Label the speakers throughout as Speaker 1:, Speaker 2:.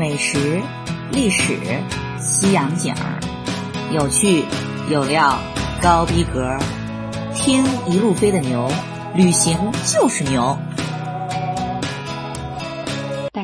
Speaker 1: 美食、历史、西洋景儿，有趣有料，高逼格。听一路飞的牛，旅行就是牛。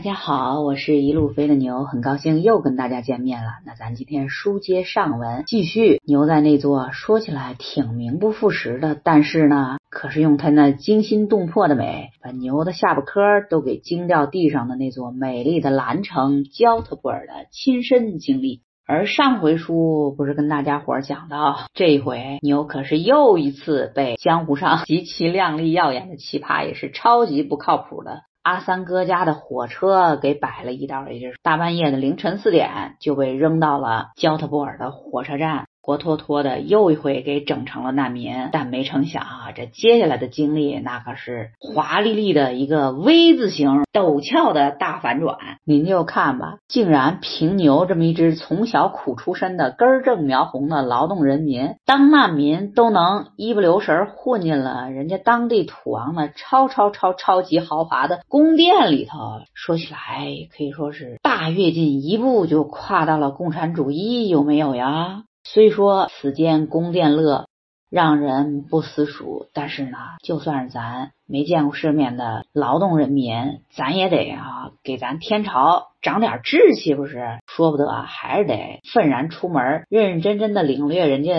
Speaker 2: 大家好，我是一路飞的牛，很高兴又跟大家见面了。那咱今天书接上文，继续牛在那座说起来挺名不副实的，但是呢，可是用他那惊心动魄的美，把牛的下巴颏都给惊掉地上的那座美丽的蓝城焦特布尔的亲身经历。而上回书不是跟大家伙讲到，这一回牛可是又一次被江湖上 极其靓丽耀眼的奇葩，也是超级不靠谱的。阿三哥家的火车给摆了一道，也就是大半夜的凌晨四点就被扔到了焦特布尔的火车站。活脱脱的又一回给整成了难民，但没成想啊，这接下来的经历那可是华丽丽的一个 V 字形陡峭的大反转。您就看吧，竟然平牛这么一只从小苦出身的根正苗红的劳动人民，当难民都能一不留神混进了人家当地土王的超超超超级豪华的宫殿里头。说起来可以说是大跃进一步就跨到了共产主义，有没有呀？虽说此间宫殿乐让人不思蜀，但是呢，就算是咱没见过世面的劳动人民，咱也得啊给咱天朝长点志气，不是？说不得，还是得愤然出门，认认真真的领略人家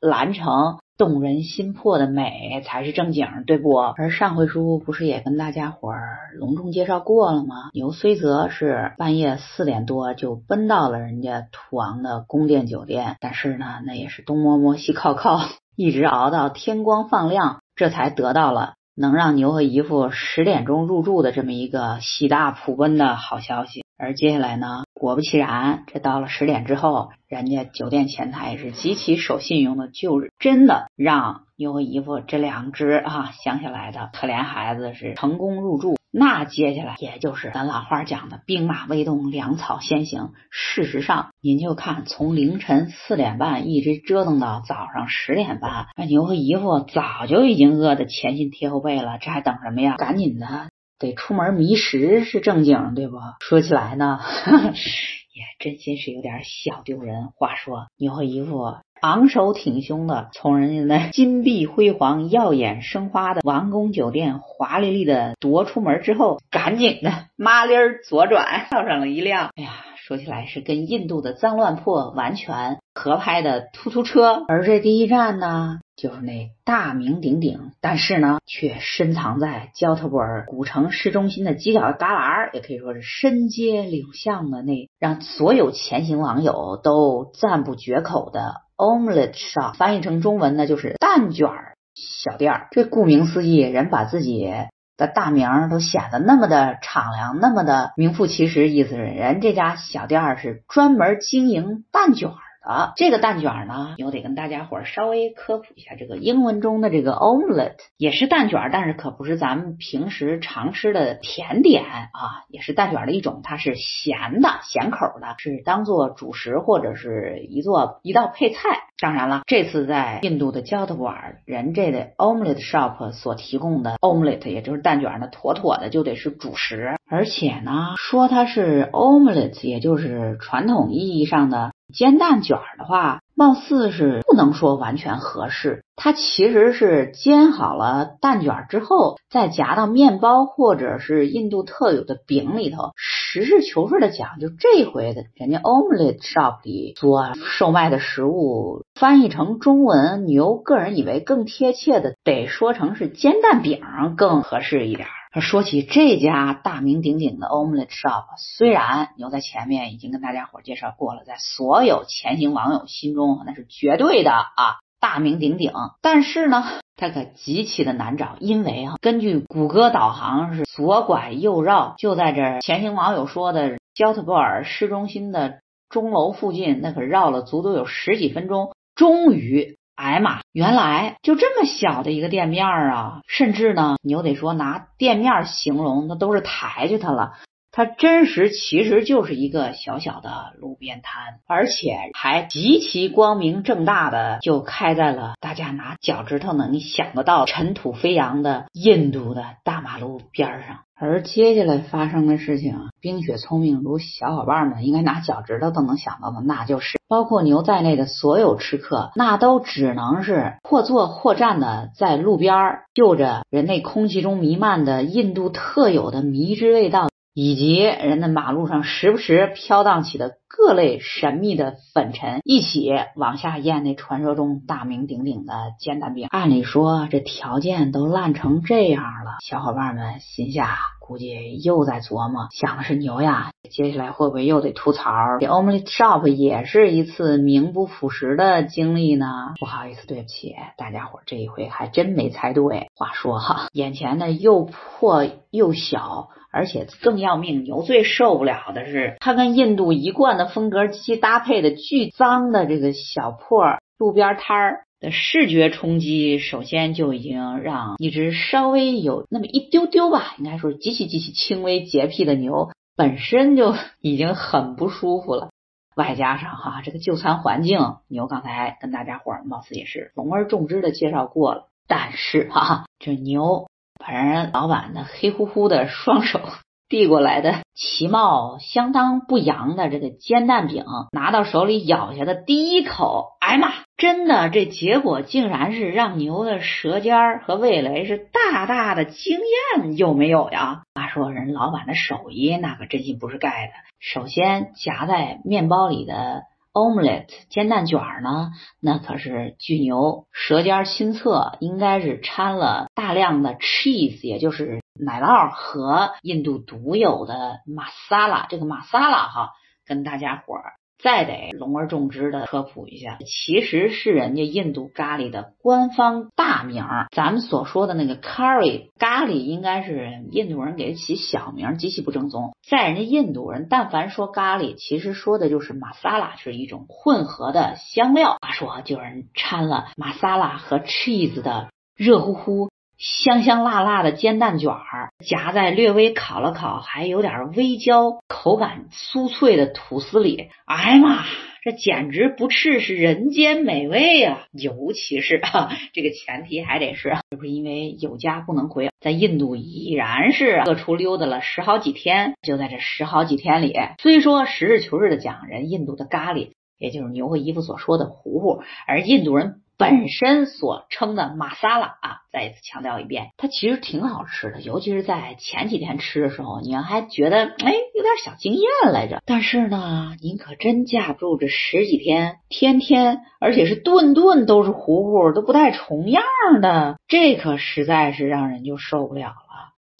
Speaker 2: 蓝城。动人心魄的美才是正经，对不？而上回书不是也跟大家伙儿隆重介绍过了吗？牛虽则是半夜四点多就奔到了人家土王的宫殿酒店，但是呢，那也是东摸摸西靠靠，一直熬到天光放亮，这才得到了能让牛和姨父十点钟入住的这么一个喜大普奔的好消息。而接下来呢，果不其然，这到了十点之后，人家酒店前台是极其守信用的，就是真的让牛和姨夫这两只啊乡下来的可怜孩子是成功入住。那接下来也就是咱老话讲的“兵马未动，粮草先行”。事实上，您就看从凌晨四点半一直折腾到早上十点半，那牛和姨夫早就已经饿得前心贴后背了，这还等什么呀？赶紧的！得出门觅食是正经，对不？说起来呢，也真心是有点小丢人。话说牛和姨父昂首挺胸的从人家那金碧辉煌、耀眼生花的王宫酒店华丽丽的夺出门之后，赶紧的麻利儿左转，跳上了一辆，哎呀，说起来是跟印度的脏乱破完全合拍的突突车。而这第一站呢？就是那大名鼎鼎，但是呢，却深藏在焦特布尔古城市中心的犄角旮旯，也可以说是深街柳巷的那让所有前行网友都赞不绝口的 omelet shop，翻译成中文呢就是蛋卷儿小店儿。这顾名思义，人把自己的大名都显得那么的敞亮，那么的名副其实，意思是人这家小店是专门经营蛋卷。啊，这个蛋卷呢，又得跟大家伙儿稍微科普一下，这个英文中的这个 omelette 也是蛋卷，但是可不是咱们平时常吃的甜点啊，也是蛋卷的一种，它是咸的，咸口的，是当做主食或者是一做一道配菜。当然了，这次在印度的焦特布尔人这的 omelette shop 所提供的 omelette，也就是蛋卷呢，妥妥的就得是主食，而且呢，说它是 omelette，也就是传统意义上的。煎蛋卷的话，貌似是不能说完全合适。它其实是煎好了蛋卷之后，再夹到面包或者是印度特有的饼里头。实事求是的讲，就这回的人家 Omelette Shop 里做售卖的食物，翻译成中文，牛个人以为更贴切的，得说成是煎蛋饼更合适一点。说起这家大名鼎鼎的 Omelette Shop，虽然牛在前面已经跟大家伙介绍过了，在所有前行网友心中那是绝对的啊大名鼎鼎，但是呢，它可极其的难找，因为啊，根据谷歌导航是左拐右绕，就在这前行网友说的焦特布尔市中心的钟楼附近，那可绕了足足有十几分钟，终于。哎呀妈！原来就这么小的一个店面儿啊，甚至呢，你又得说拿店面形容，那都是抬举它了。它真实其实就是一个小小的路边摊，而且还极其光明正大的就开在了大家拿脚趾头能想得到尘土飞扬的印度的大马路边上。而接下来发生的事情，冰雪聪明如小伙伴们应该拿脚趾头都能想到的，那就是包括牛在内的所有吃客，那都只能是或坐或站的在路边儿，嗅着人类空气中弥漫的印度特有的迷之味道。以及人的马路上时不时飘荡起的各类神秘的粉尘，一起往下咽那传说中大名鼎鼎的煎蛋饼。按理说，这条件都烂成这样了，小伙伴们心下估计又在琢磨，想的是牛呀，接下来会不会又得吐槽这 Omelette Shop 也是一次名不副实的经历呢？不好意思，对不起大家伙，这一回还真没猜对。话说哈，眼前的又破又小。而且更要命，牛最受不了的是，它跟印度一贯的风格及其搭配的巨脏的这个小破路边摊儿的视觉冲击，首先就已经让一只稍微有那么一丢丢吧，应该说极其极其轻微洁癖的牛本身就 已经很不舒服了。外加上哈，这个就餐环境，牛刚才跟大家伙儿貌似也是隆而重之的介绍过了，但是哈，这牛。把人老板的黑乎乎的双手 递过来的其貌相当不扬的这个煎蛋饼，拿到手里咬下的第一口，哎妈！真的，这结果竟然是让牛的舌尖儿和味蕾是大大的惊艳，有没有呀？话说人老板的手艺那可真心不是盖的，首先夹在面包里的。Omelette 煎蛋卷儿呢？那可是巨牛舌尖亲测，应该是掺了大量的 cheese，也就是奶酪和印度独有的 masala，。这个 masala 哈，跟大家伙儿。再得隆而重之的科普一下，其实是人家印度咖喱的官方大名。咱们所说的那个 curry 咖喱，应该是印度人给起小名，极其不正宗。在人家印度人，但凡说咖喱，其实说的就是玛莎拉，是一种混合的香料。话说，就是掺了玛莎拉和 cheese 的热乎乎。香香辣辣的煎蛋卷儿，夹在略微烤了烤，还有点微焦、口感酥脆的吐司里。哎呀妈，这简直不啻是人间美味啊！尤其是啊，这个前提还得是，这不是因为有家不能回，在印度已然是各处溜达了十好几天。就在这十好几天里，虽说实事求是的讲，人印度的咖喱，也就是牛和姨夫所说的糊糊，而印度人。本身所称的马萨拉啊，再一次强调一遍，它其实挺好吃的，尤其是在前几天吃的时候，您还觉得哎有点小惊艳来着。但是呢，您可真架不住这十几天，天天而且是顿顿都是糊糊，都不带重样的，这可实在是让人就受不了了。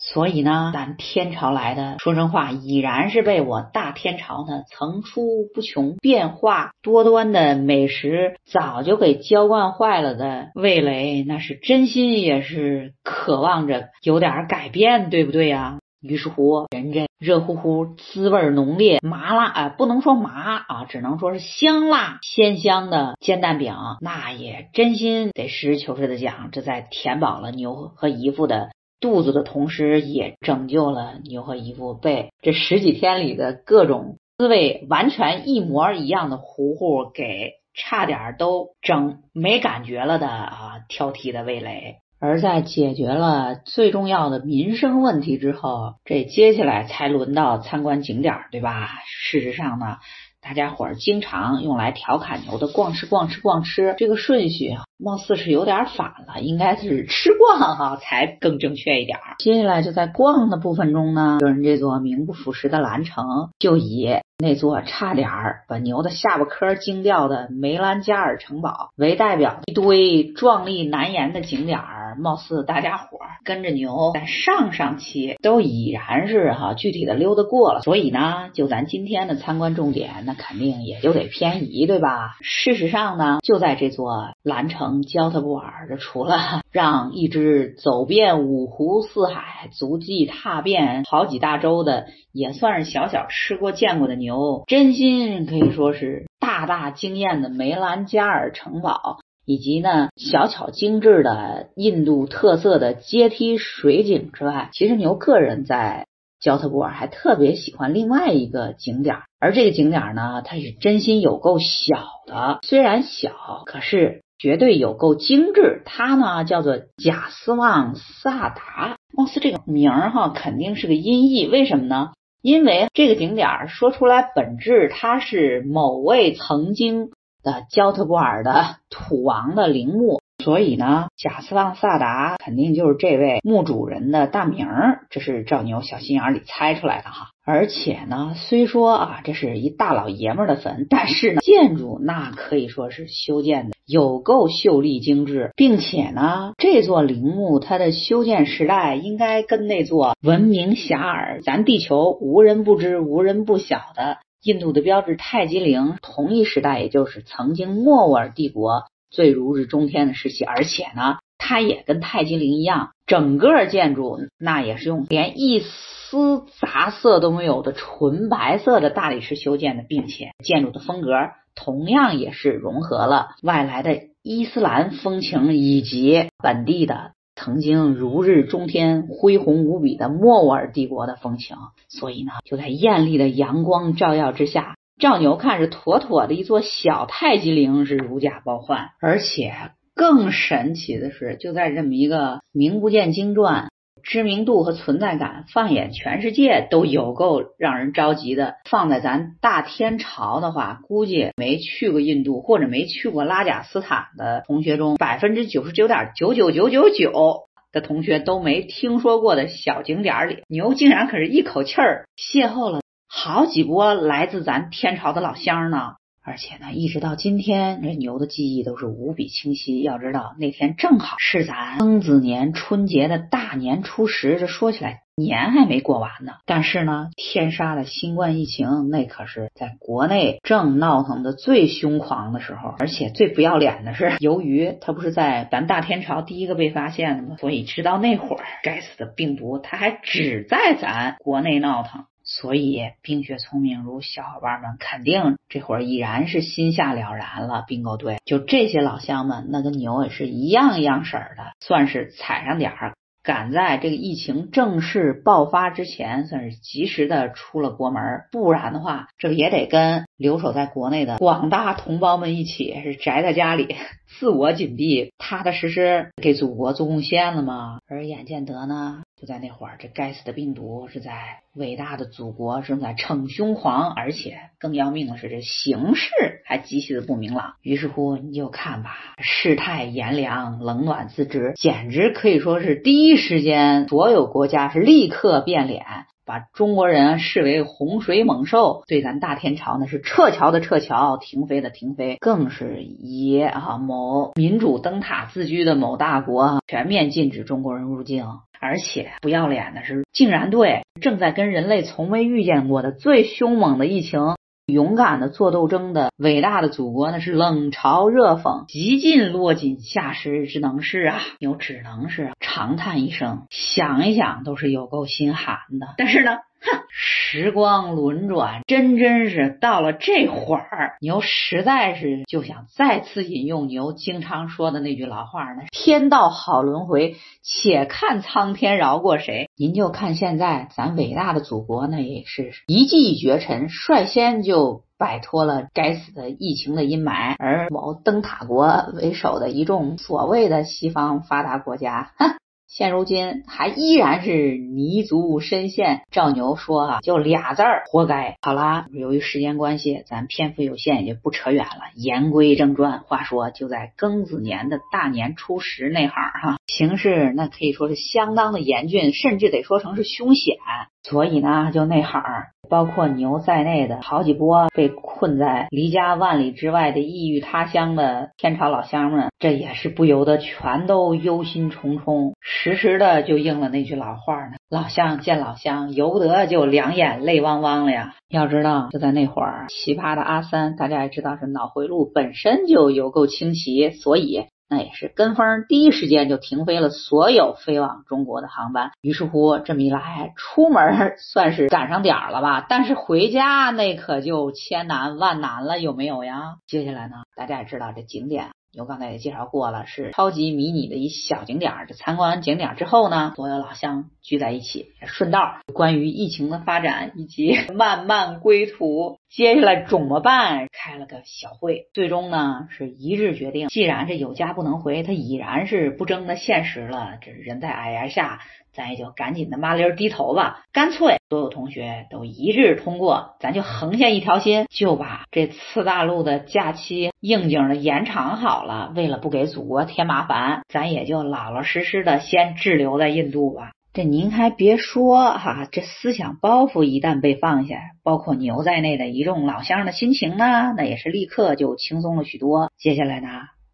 Speaker 2: 所以呢，咱天朝来的，说真话，已然是被我大天朝呢层出不穷、变化多端的美食早就给浇灌坏了的味蕾，那是真心也是渴望着有点改变，对不对呀？于是乎，人这热乎乎、滋味浓烈、麻辣啊，不能说麻啊，只能说是香辣鲜香的煎蛋饼，那也真心得实事求是的讲，这在填饱了牛和姨父的。肚子的同时，也拯救了牛和姨夫被这十几天里的各种滋味完全一模一样的糊糊给差点都整没感觉了的啊挑剔的味蕾。而在解决了最重要的民生问题之后，这接下来才轮到参观景点，对吧？事实上呢。大家伙儿经常用来调侃牛的“逛吃逛吃逛吃”这个顺序，貌似是有点反了，应该是吃逛哈才更正确一点。接下来就在逛的部分中呢，就是这座名不副实的蓝城，就以。那座差点儿把牛的下巴颏惊掉的梅兰加尔城堡为代表，一堆壮丽难言的景点儿，貌似大家伙儿跟着牛在上上期都已然是哈具体的溜达过了，所以呢，就咱今天的参观重点，那肯定也就得偏移，对吧？事实上呢，就在这座兰城焦特布尔，的除了 让一只走遍五湖四海、足迹踏遍好几大洲的，也算是小小吃过见过的牛。牛真心可以说是大大惊艳的梅兰加尔城堡，以及呢小巧精致的印度特色的阶梯水景之外，其实牛个人在焦特布尔还特别喜欢另外一个景点，而这个景点呢，它是真心有够小的，虽然小，可是绝对有够精致。它呢叫做贾斯旺萨达，貌似这个名儿哈肯定是个音译，为什么呢？因为这个景点儿说出来本质，它是某位曾经的焦特布尔的土王的陵墓。所以呢，贾斯旺萨达肯定就是这位墓主人的大名儿，这是赵牛小心眼里猜出来的哈。而且呢，虽说啊这是一大老爷们的坟，但是呢，建筑那可以说是修建的有够秀丽精致，并且呢，这座陵墓它的修建时代应该跟那座闻名遐迩、咱地球无人不知、无人不晓的印度的标志泰姬陵同一时代，也就是曾经莫卧儿帝国。最如日中天的时期，而且呢，它也跟泰姬陵一样，整个建筑那也是用连一丝杂色都没有的纯白色的大理石修建的，并且建筑的风格同样也是融合了外来的伊斯兰风情以及本地的曾经如日中天、恢宏无比的莫卧儿帝国的风情，所以呢，就在艳丽的阳光照耀之下。赵牛看着妥妥的一座小太极陵是如假包换，而且更神奇的是，就在这么一个名不见经传、知名度和存在感放眼全世界都有够让人着急的，放在咱大天朝的话，估计没去过印度或者没去过拉贾斯坦的同学中，百分之九十九点九九九九九的同学都没听说过的小景点里，牛竟然可是一口气儿邂逅了。好几波来自咱天朝的老乡呢，而且呢，一直到今天，这牛的记忆都是无比清晰。要知道那天正好是咱庚子年春节的大年初十，这说起来年还没过完呢。但是呢，天杀的新冠疫情，那可是在国内正闹腾的最凶狂的时候，而且最不要脸的是，由于它不是在咱大天朝第一个被发现的吗？所以直到那会儿，该死的病毒它还只在咱国内闹腾。所以，冰雪聪明如小伙伴们肯定这会儿已然是心下了然了。并购队就这些老乡们，那跟牛也是一样一样色儿的，算是踩上点儿，赶在这个疫情正式爆发之前，算是及时的出了国门。不然的话，这不也得跟留守在国内的广大同胞们一起，是宅在家里，自我紧闭，踏踏实实给祖国做贡献了吗？而眼见得呢？就在那会儿，这该死的病毒是在伟大的祖国正在逞凶狂，而且更要命的是，这形势还极其的不明朗。于是乎，你就看吧，世态炎凉，冷暖自知，简直可以说是第一时间，所有国家是立刻变脸。把中国人视为洪水猛兽，对咱大天朝呢是撤侨的撤侨，停飞的停飞，更是以啊某民主灯塔自居的某大国全面禁止中国人入境，而且不要脸的是，竟然对正在跟人类从未遇见过的最凶猛的疫情。勇敢的做斗争的伟大的祖国，那是冷嘲热讽，极尽落井下石之能事啊！有只能是长叹一声，想一想都是有够心寒的。但是呢。哼，时光轮转，真真是到了这会儿，牛实在是就想再次引用牛经常说的那句老话呢：“天道好轮回，且看苍天饶过谁。”您就看现在，咱伟大的祖国那，也是一骑绝尘，率先就摆脱了该死的疫情的阴霾，而某灯塔国为首的一众所谓的西方发达国家，哼。现如今还依然是泥足深陷。赵牛说啊，就俩字儿，活该。好啦，由于时间关系，咱篇幅有限，也就不扯远了。言归正传，话说就在庚子年的大年初十那哈儿哈，形势那可以说是相当的严峻，甚至得说成是凶险。所以呢，就那哈儿，包括牛在内的好几波被困在离家万里之外的异域他乡的天朝老乡们，这也是不由得全都忧心忡忡，时时的就应了那句老话呢：“老乡见老乡，由不得就两眼泪汪汪了呀。”要知道，就在那会儿，奇葩的阿三，大家也知道是脑回路本身就有够清奇，所以。那也是跟风，第一时间就停飞了所有飞往中国的航班。于是乎，这么一来，出门算是赶上点儿了吧？但是回家那可就千难万难了，有没有呀？接下来呢，大家也知道这景点。我刚才也介绍过了，是超级迷你的一小景点。这参观完景点之后呢，所有老乡聚在一起，顺道关于疫情的发展以及 漫漫归途接下来怎么办，开了个小会。最终呢，是一致决定，既然这有家不能回，他已然是不争的现实了。这人在矮檐下。咱也就赶紧的麻溜儿低头吧。干脆所有同学都一致通过，咱就横下一条心，就把这次大陆的假期应景的延长好了。为了不给祖国添麻烦，咱也就老老实实的先滞留在印度吧。这您还别说哈，这思想包袱一旦被放下，包括牛在内的一众老乡的心情呢，那也是立刻就轻松了许多。接下来呢？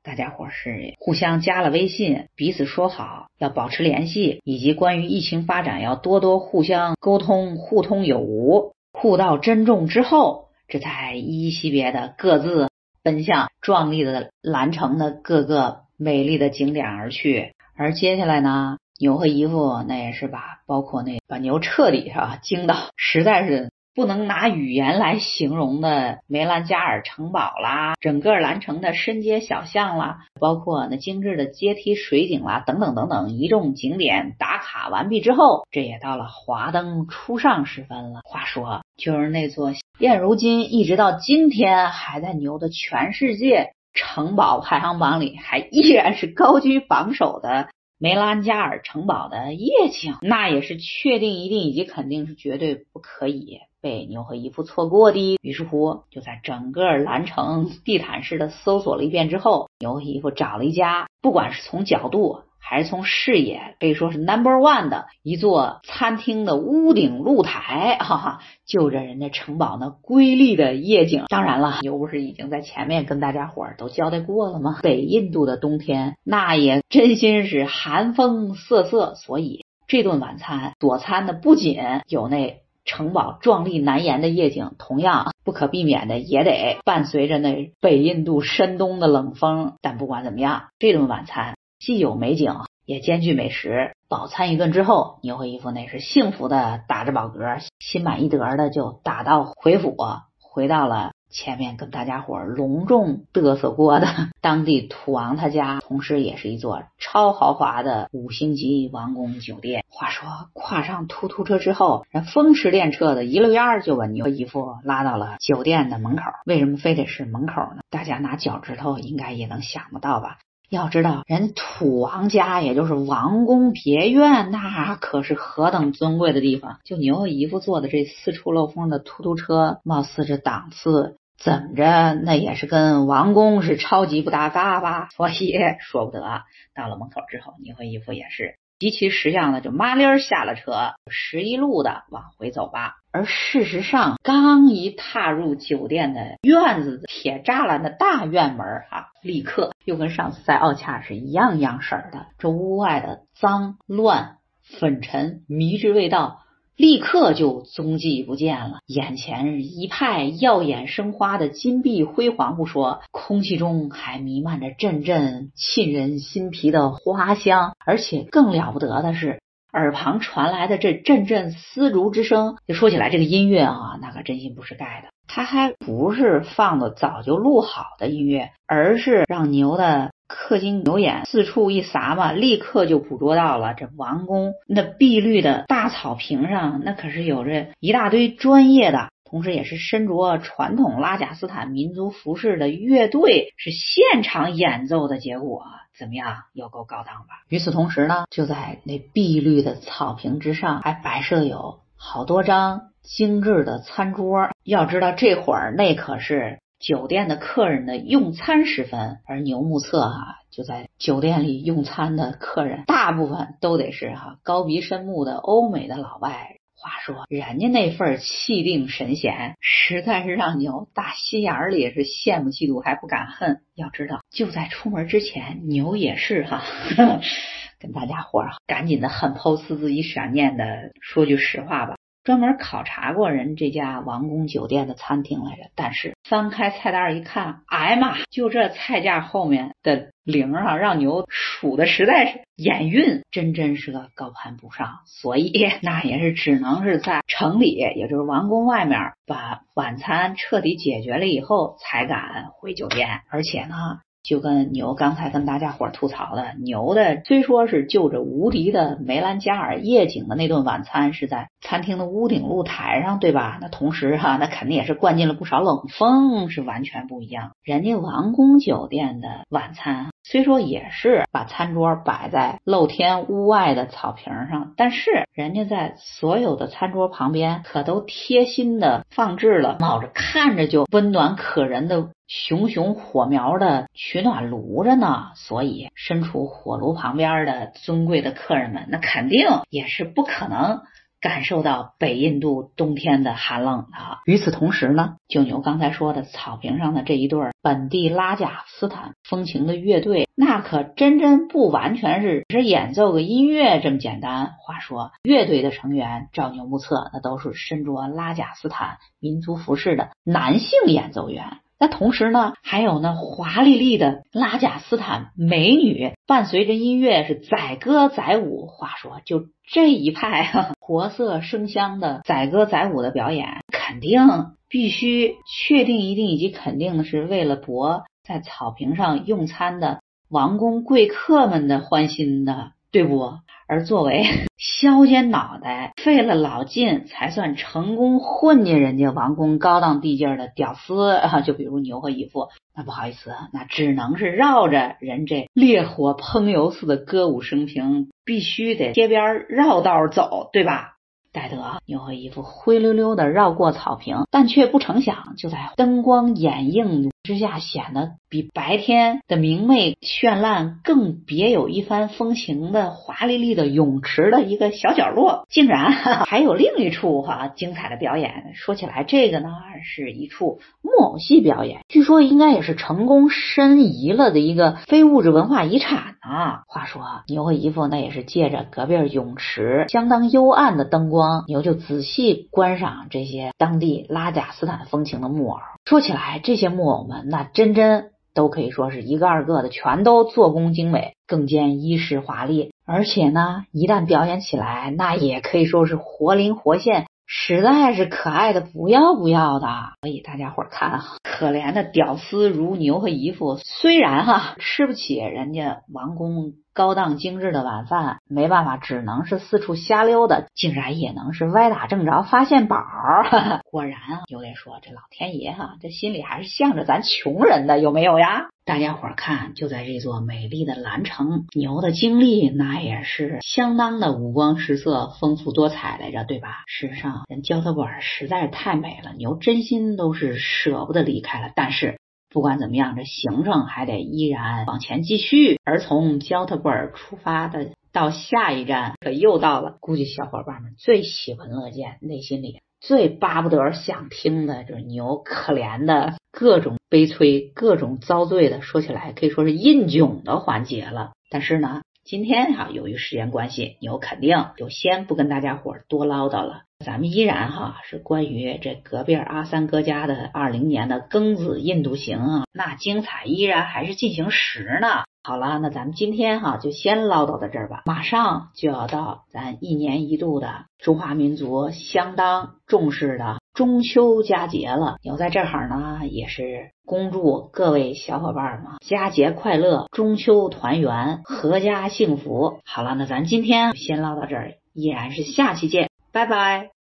Speaker 2: 大家伙是互相加了微信，彼此说好要保持联系，以及关于疫情发展要多多互相沟通，互通有无，互道珍重之后，这才依依惜别的各自奔向壮丽的蓝城的各个美丽的景点而去。而接下来呢，牛和姨父那也是把包括那把牛彻底是吧惊到，实在是。不能拿语言来形容的梅兰加尔城堡啦，整个兰城的深街小巷啦，包括那精致的阶梯水景啦，等等等等，一众景点打卡完毕之后，这也到了华灯初上时分了。话说，就是那座现如今一直到今天还在牛的全世界城堡排行榜里，还依然是高居榜首的梅兰加尔城堡的夜景，那也是确定、一定以及肯定是绝对不可以。被牛和姨父错过的，于是乎就在整个蓝城地毯式的搜索了一遍之后，牛和姨父找了一家，不管是从角度还是从视野，可以说是 number one 的一座餐厅的屋顶露台，哈哈，就着人家城堡那瑰丽的夜景。当然了，牛不是已经在前面跟大家伙儿都交代过了吗？北印度的冬天那也真心是寒风瑟瑟，所以这顿晚餐佐餐的不仅有那。城堡壮丽难言的夜景，同样不可避免的也得伴随着那北印度深冬的冷风。但不管怎么样，这顿晚餐既有美景，也兼具美食。饱餐一顿之后，牛和一副那是幸福的打着饱嗝，心满意得的就打道回府，回到了。前面跟大家伙隆重嘚瑟过的 当地土王他家，同时也是一座超豪华的五星级王宫酒店。话说，跨上突突车之后，人风驰电掣的一溜烟儿就把牛姨夫拉到了酒店的门口。为什么非得是门口呢？大家拿脚趾头应该也能想得到吧？要知道，人土王家也就是王宫别院，那可是何等尊贵的地方。就牛姨夫坐的这四处漏风的突突车，貌似这档次。怎么着？那也是跟王宫是超级不搭嘎吧？所以说不得。到了门口之后，你和姨父也是极其识相的，就麻溜儿下了车，十一路的往回走吧。而事实上，刚一踏入酒店的院子，铁栅栏的大院门啊，立刻又跟上次在奥恰是一样样式儿的。这屋外的脏乱、粉尘、迷之味道。立刻就踪迹不见了，眼前一派耀眼生花的金碧辉煌不说，空气中还弥漫着阵阵沁人心脾的花香，而且更了不得的是，耳旁传来的这阵阵丝竹之声。就说起来，这个音乐啊，那可真心不是盖的，它还不是放的早就录好的音乐，而是让牛的。氪金牛眼四处一撒嘛，立刻就捕捉到了这王宫那碧绿的大草坪上，那可是有着一大堆专业的，同时也是身着传统拉贾斯坦民族服饰的乐队是现场演奏的结果，怎么样？有够高档吧？与此同时呢，就在那碧绿的草坪之上，还摆设有好多张精致的餐桌。要知道这会儿那可是。酒店的客人的用餐时分，而牛目测哈，就在酒店里用餐的客人，大部分都得是哈高鼻深目的欧美的老外。话说，人家那份气定神闲，实在是让牛大心眼里是羡慕嫉妒还不敢恨。要知道，就在出门之前，牛也是哈，跟大家伙儿赶紧的狠剖死自己闪念的，说句实话吧。专门考察过人这家王宫酒店的餐厅来着，但是翻开菜单一看，哎呀妈，就这菜价后面的零啊，让牛数的实在是眼晕，真真是个高攀不上，所以 那也是只能是在城里，也就是王宫外面把晚餐彻底解决了以后，才敢回酒店，而且呢。就跟牛刚才跟大家伙吐槽的，牛的虽说是就着无敌的梅兰加尔夜景的那顿晚餐是在餐厅的屋顶露台上，对吧？那同时哈，那肯定也是灌进了不少冷风，是完全不一样。人家王宫酒店的晚餐虽说也是把餐桌摆在露天屋外的草坪上，但是人家在所有的餐桌旁边可都贴心的放置了冒着看着就温暖可人的熊熊火苗的取暖炉着呢。所以身处火炉旁边的尊贵的客人们，那肯定也是不可能。感受到北印度冬天的寒冷的。与此同时呢，就牛刚才说的草坪上的这一对本地拉贾斯坦风情的乐队，那可真真不完全是只演奏个音乐这么简单。话说，乐队的成员照牛目测，那都是身着拉贾斯坦民族服饰的男性演奏员。那同时呢，还有那华丽丽的拉贾斯坦美女，伴随着音乐是载歌载舞。话说，就这一派活色生香的载歌载舞的表演，肯定必须确定一定以及肯定的是为了博在草坪上用餐的王公贵客们的欢心的，对不？而作为 削尖脑袋、费了老劲才算成功混进人家王宫高档地界的屌丝啊，就比如牛和姨父，那不好意思，那只能是绕着人这烈火烹油似的歌舞升平，必须得街边绕道走，对吧？戴德牛和姨父灰溜溜的绕过草坪，但却不成想，就在灯光掩映之下，显得比白天的明媚绚烂更别有一番风情的华丽丽的泳池的一个小角落，竟然 还有另一处哈精彩的表演。说起来，这个呢是一处木偶戏表演，据说应该也是成功申遗了的一个非物质文化遗产呢。话说牛和姨父那也是借着隔壁泳池相当幽暗的灯光。牛就仔细观赏这些当地拉贾斯坦风情的木偶。说起来，这些木偶们那真真都可以说是一个二个的，全都做工精美，更兼衣饰华丽。而且呢，一旦表演起来，那也可以说是活灵活现。实在是可爱的不要不要的，所以大家伙看啊，可怜的屌丝如牛和姨父，虽然哈吃不起人家王公高档精致的晚饭，没办法，只能是四处瞎溜达，竟然也能是歪打正着发现宝儿。果然啊，有得说这老天爷哈，这心里还是向着咱穷人的，有没有呀？大家伙儿看，就在这座美丽的蓝城，牛的经历那也是相当的五光十色、丰富多彩来着，对吧？事实上，人焦特布尔实在是太美了，牛真心都是舍不得离开了。但是不管怎么样，这行程还得依然往前继续。而从焦特布尔出发的到下一站，可又到了，估计小伙伴们最喜闻乐见、内心里最巴不得想听的，就是牛可怜的各种。悲催、各种遭罪的，说起来可以说是印囧的环节了。但是呢，今天哈，由于时间关系，牛肯定就先不跟大家伙多唠叨了。咱们依然哈是关于这隔壁阿三哥家的二零年的庚子印度行啊，那精彩依然还是进行时呢。好了，那咱们今天哈就先唠叨到这儿吧。马上就要到咱一年一度的中华民族相当重视的中秋佳节了。牛在这儿呢，也是恭祝各位小伙伴们佳节快乐，中秋团圆，阖家幸福。好了，那咱今天先唠到这儿，依然是下期见，拜拜。